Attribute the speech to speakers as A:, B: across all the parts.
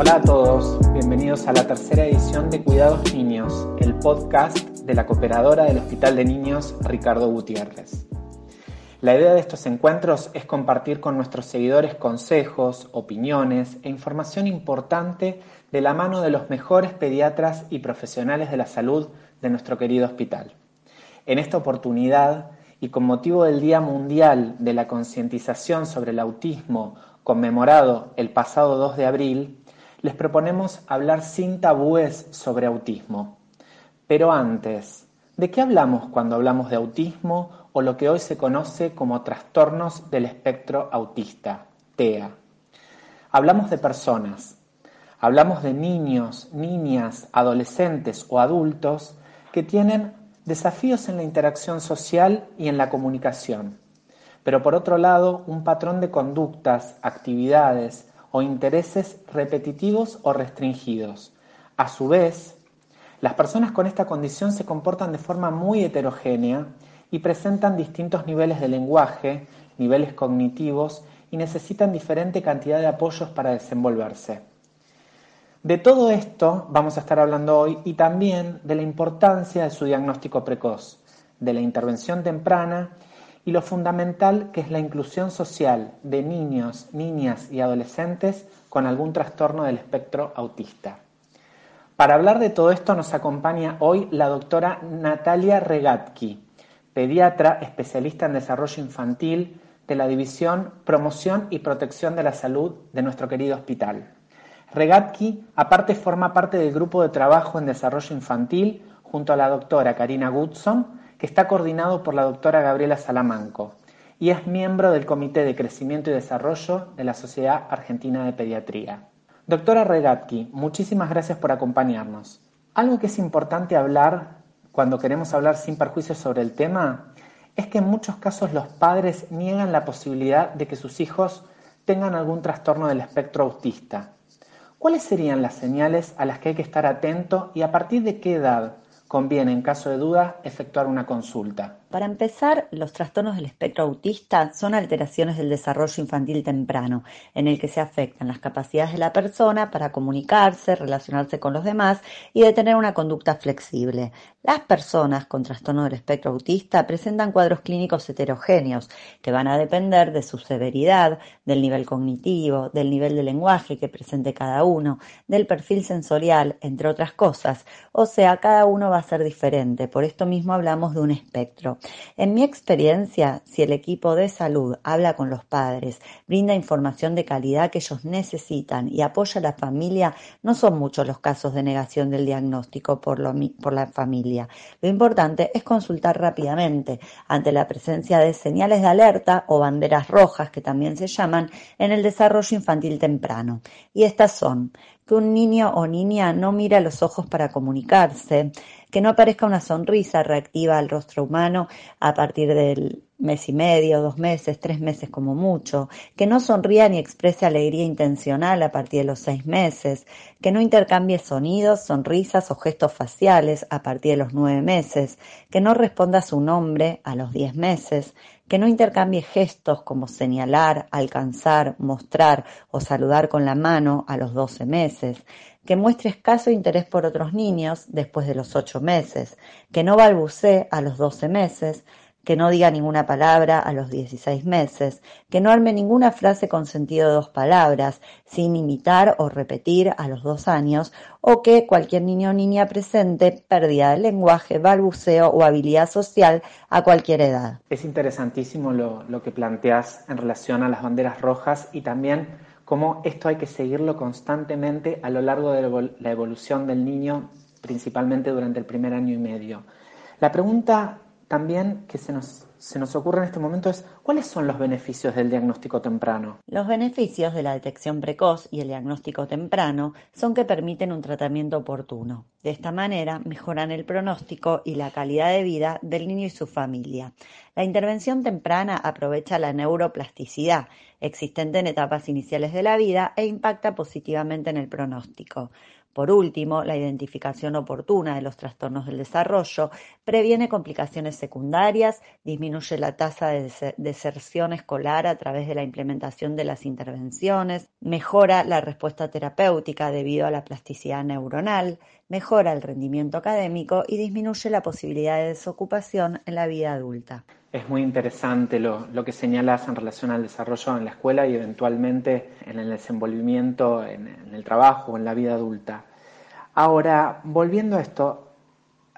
A: Hola a todos, bienvenidos a la tercera edición de Cuidados Niños, el podcast de la cooperadora del Hospital de Niños Ricardo Gutiérrez. La idea de estos encuentros es compartir con nuestros seguidores consejos, opiniones e información importante de la mano de los mejores pediatras y profesionales de la salud de nuestro querido hospital. En esta oportunidad, y con motivo del Día Mundial de la Concientización sobre el Autismo, conmemorado el pasado 2 de abril, les proponemos hablar sin tabúes sobre autismo. Pero antes, ¿de qué hablamos cuando hablamos de autismo o lo que hoy se conoce como trastornos del espectro autista, TEA? Hablamos de personas, hablamos de niños, niñas, adolescentes o adultos que tienen desafíos en la interacción social y en la comunicación, pero por otro lado un patrón de conductas, actividades o intereses repetitivos o restringidos. A su vez, las personas con esta condición se comportan de forma muy heterogénea y presentan distintos niveles de lenguaje, niveles cognitivos y necesitan diferente cantidad de apoyos para desenvolverse. De todo esto vamos a estar hablando hoy y también de la importancia de su diagnóstico precoz, de la intervención temprana y lo fundamental que es la inclusión social de niños, niñas y adolescentes con algún trastorno del espectro autista. Para hablar de todo esto nos acompaña hoy la doctora Natalia Regatki, pediatra especialista en desarrollo infantil de la División Promoción y Protección de la Salud de nuestro querido hospital. Regatki, aparte, forma parte del grupo de trabajo en desarrollo infantil junto a la doctora Karina Goodson, que está coordinado por la doctora Gabriela Salamanco y es miembro del Comité de Crecimiento y Desarrollo de la Sociedad Argentina de Pediatría. Doctora Regatki, muchísimas gracias por acompañarnos. Algo que es importante hablar cuando queremos hablar sin perjuicio sobre el tema es que en muchos casos los padres niegan la posibilidad de que sus hijos tengan algún trastorno del espectro autista ¿Cuáles serían las señales a las que hay que estar atento y a partir de qué edad conviene, en caso de duda, efectuar una consulta?
B: Para empezar, los trastornos del espectro autista son alteraciones del desarrollo infantil temprano, en el que se afectan las capacidades de la persona para comunicarse, relacionarse con los demás y de tener una conducta flexible. Las personas con trastorno del espectro autista presentan cuadros clínicos heterogéneos que van a depender de su severidad, del nivel cognitivo, del nivel de lenguaje que presente cada uno, del perfil sensorial, entre otras cosas. O sea, cada uno va a ser diferente. Por esto mismo hablamos de un espectro. En mi experiencia, si el equipo de salud habla con los padres, brinda información de calidad que ellos necesitan y apoya a la familia, no son muchos los casos de negación del diagnóstico por, la familia. Lo importante es consultar rápidamente ante la presencia de señales de alerta o banderas rojas, que también se llaman, en el desarrollo infantil temprano. Y estas son que un niño o niña no mira a los ojos para comunicarse, que no aparezca una sonrisa reactiva al rostro humano a partir del mes y medio, dos meses, tres meses como mucho, que no sonría ni exprese alegría intencional a partir de los seis meses, que no intercambie sonidos, sonrisas o gestos faciales a partir de los nueve meses, que no responda a su nombre a los diez meses, que no intercambie gestos como señalar, alcanzar, mostrar o saludar con la mano a los 12 meses, que muestre escaso interés por otros niños después de los 8 meses, que no balbucee a los 12 meses, que no diga ninguna palabra a los 16 meses, que no arme ninguna frase con sentido de dos palabras, sin imitar o repetir a los dos años, o que cualquier niño o niña presente pérdida del lenguaje, balbuceo o habilidad social a cualquier edad.
A: Es interesantísimo lo, lo que planteas en relación a las banderas rojas y también cómo esto hay que seguirlo constantemente a lo largo de la evolución del niño, principalmente durante el primer año y medio. La pregunta también que se nos, se nos ocurre en este momento es cuáles son los beneficios del diagnóstico temprano.
B: Los beneficios de la detección precoz y el diagnóstico temprano son que permiten un tratamiento oportuno. De esta manera mejoran el pronóstico y la calidad de vida del niño y su familia. La intervención temprana aprovecha la neuroplasticidad existente en etapas iniciales de la vida e impacta positivamente en el pronóstico. Por último, la identificación oportuna de los trastornos del desarrollo previene complicaciones secundarias, disminuye la tasa de deserción escolar a través de la implementación de las intervenciones, mejora la respuesta terapéutica debido a la plasticidad neuronal, mejora el rendimiento académico y disminuye la posibilidad de desocupación en la vida adulta.
A: Es muy interesante lo, que señalas en relación al desarrollo en la escuela y eventualmente en el desenvolvimiento en, en el trabajo, en la vida adulta. Ahora, volviendo a esto,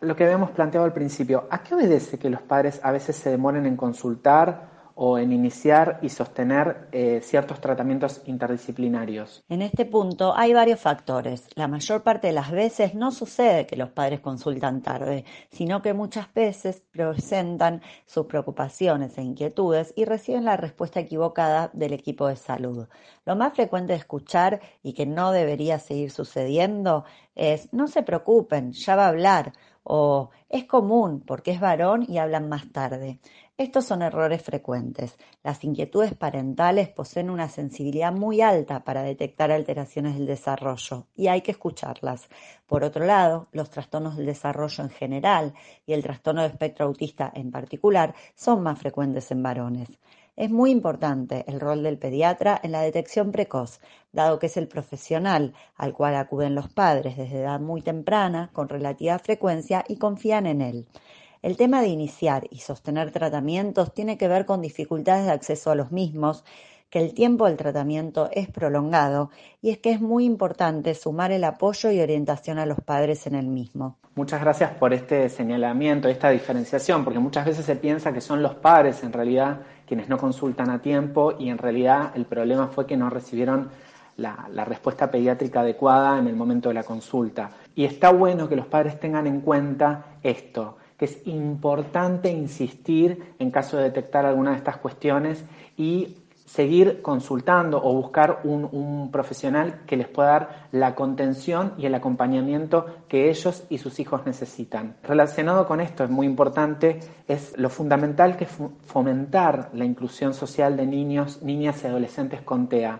A: lo que habíamos planteado al principio, ¿a qué obedece que los padres a veces se demoren en consultar o en iniciar y sostener eh, ciertos tratamientos interdisciplinarios?
B: En este punto hay varios factores. La mayor parte de las veces no sucede que los padres consultan tarde, sino que muchas veces presentan sus preocupaciones e inquietudes y reciben la respuesta equivocada del equipo de salud. Lo más frecuente de escuchar y que no debería seguir sucediendo es no se preocupen, ya va a hablar o es común porque es varón y hablan más tarde. Estos son errores frecuentes. Las inquietudes parentales poseen una sensibilidad muy alta para detectar alteraciones del desarrollo y hay que escucharlas. Por otro lado, los trastornos del desarrollo en general y el trastorno de espectro autista en particular son más frecuentes en varones. Es muy importante el rol del pediatra en la detección precoz, dado que es el profesional al cual acuden los padres desde edad muy temprana, con relativa frecuencia y confían en él. El tema de iniciar y sostener tratamientos tiene que ver con dificultades de acceso a los mismos, que el tiempo del tratamiento es prolongado y es que es muy importante sumar el apoyo y orientación a los padres en el mismo.
A: Muchas gracias por este señalamiento, esta diferenciación, porque muchas veces se piensa que son los padres en realidad quienes no consultan a tiempo y en realidad el problema fue que no recibieron la, respuesta pediátrica adecuada en el momento de la consulta. Y está bueno que los padres tengan en cuenta esto, que es importante insistir en caso de detectar alguna de estas cuestiones y seguir consultando o buscar un, profesional que les pueda dar la contención y el acompañamiento que ellos y sus hijos necesitan. Relacionado con esto, es muy importante, es lo fundamental que es fomentar la inclusión social de niños, niñas y adolescentes con TEA.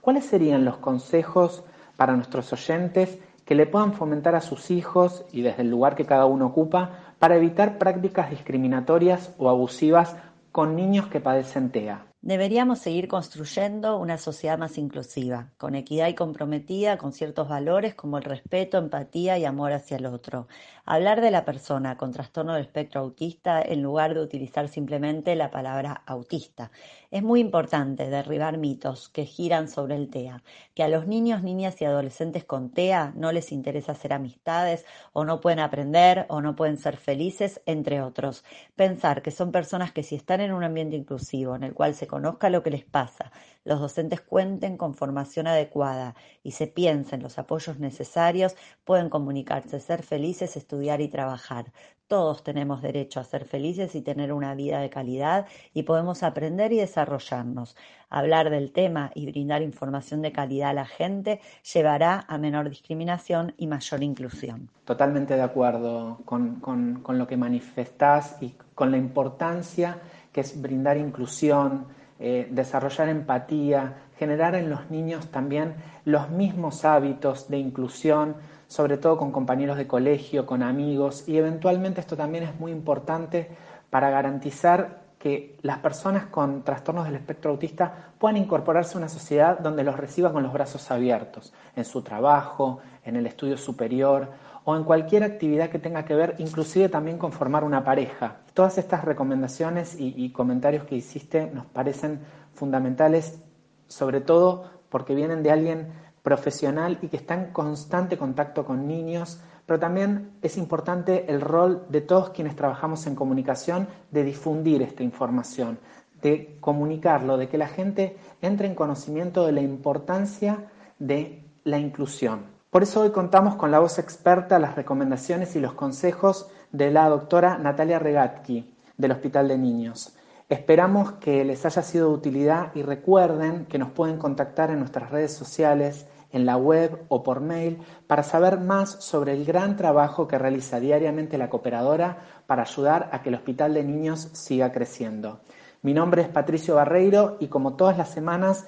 A: ¿Cuáles serían los consejos para nuestros oyentes que le puedan fomentar a sus hijos y desde el lugar que cada uno ocupa para evitar prácticas discriminatorias o abusivas con niños que padecen TEA.
B: Deberíamos seguir construyendo una sociedad más inclusiva, con equidad y comprometida con ciertos valores como el respeto, empatía y amor hacia el otro. Hablar de la persona con trastorno del espectro autista en lugar de utilizar simplemente la palabra autista. Es muy importante derribar mitos que giran sobre el TEA, que a los niños, niñas y adolescentes con TEA no les interesa hacer amistades o no pueden aprender o no pueden ser felices, entre otros. Pensar que son personas que si están en un ambiente inclusivo en el cual se conozca lo que les pasa, los docentes cuenten con formación adecuada y se piensen los apoyos necesarios, pueden comunicarse, ser felices, estudiar y trabajar. Todos tenemos derecho a ser felices y tener una vida de calidad y podemos aprender y desarrollarnos. Hablar del tema y brindar información de calidad a la gente llevará a menor discriminación y mayor inclusión.
A: Totalmente de acuerdo con, con lo que manifestás y con la importancia que es brindar inclusión, eh, desarrollar empatía, generar en los niños también los mismos hábitos de inclusión, sobre todo con compañeros de colegio, con amigos, y eventualmente esto también es muy importante para garantizar que las personas con trastornos del espectro autista puedan incorporarse a una sociedad donde los reciba con los brazos abiertos, en su trabajo, en el estudio superior o en cualquier actividad que tenga que ver, inclusive también con formar una pareja. Todas estas recomendaciones y, comentarios que hiciste nos parecen fundamentales, sobre todo porque vienen de alguien profesional y que está en constante contacto con niños, pero también es importante el rol de todos quienes trabajamos en comunicación de difundir esta información, de comunicarlo, de que la gente entre en conocimiento de la importancia de la inclusión. Por eso hoy contamos con la voz experta, las recomendaciones y los consejos de la doctora Natalia Regatki del Hospital de Niños. Esperamos que les haya sido de utilidad y recuerden que nos pueden contactar en nuestras redes sociales, en la web o por mail para saber más sobre el gran trabajo que realiza diariamente la cooperadora para ayudar a que el Hospital de Niños siga creciendo. Mi nombre es Patricio Barreiro y como todas las semanas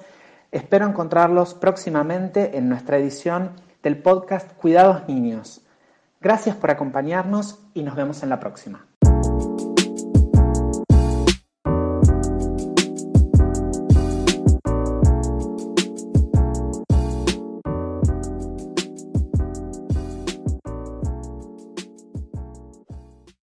A: espero encontrarlos próximamente en nuestra edición del podcast Cuidados Niños. Gracias por acompañarnos y nos vemos en la próxima.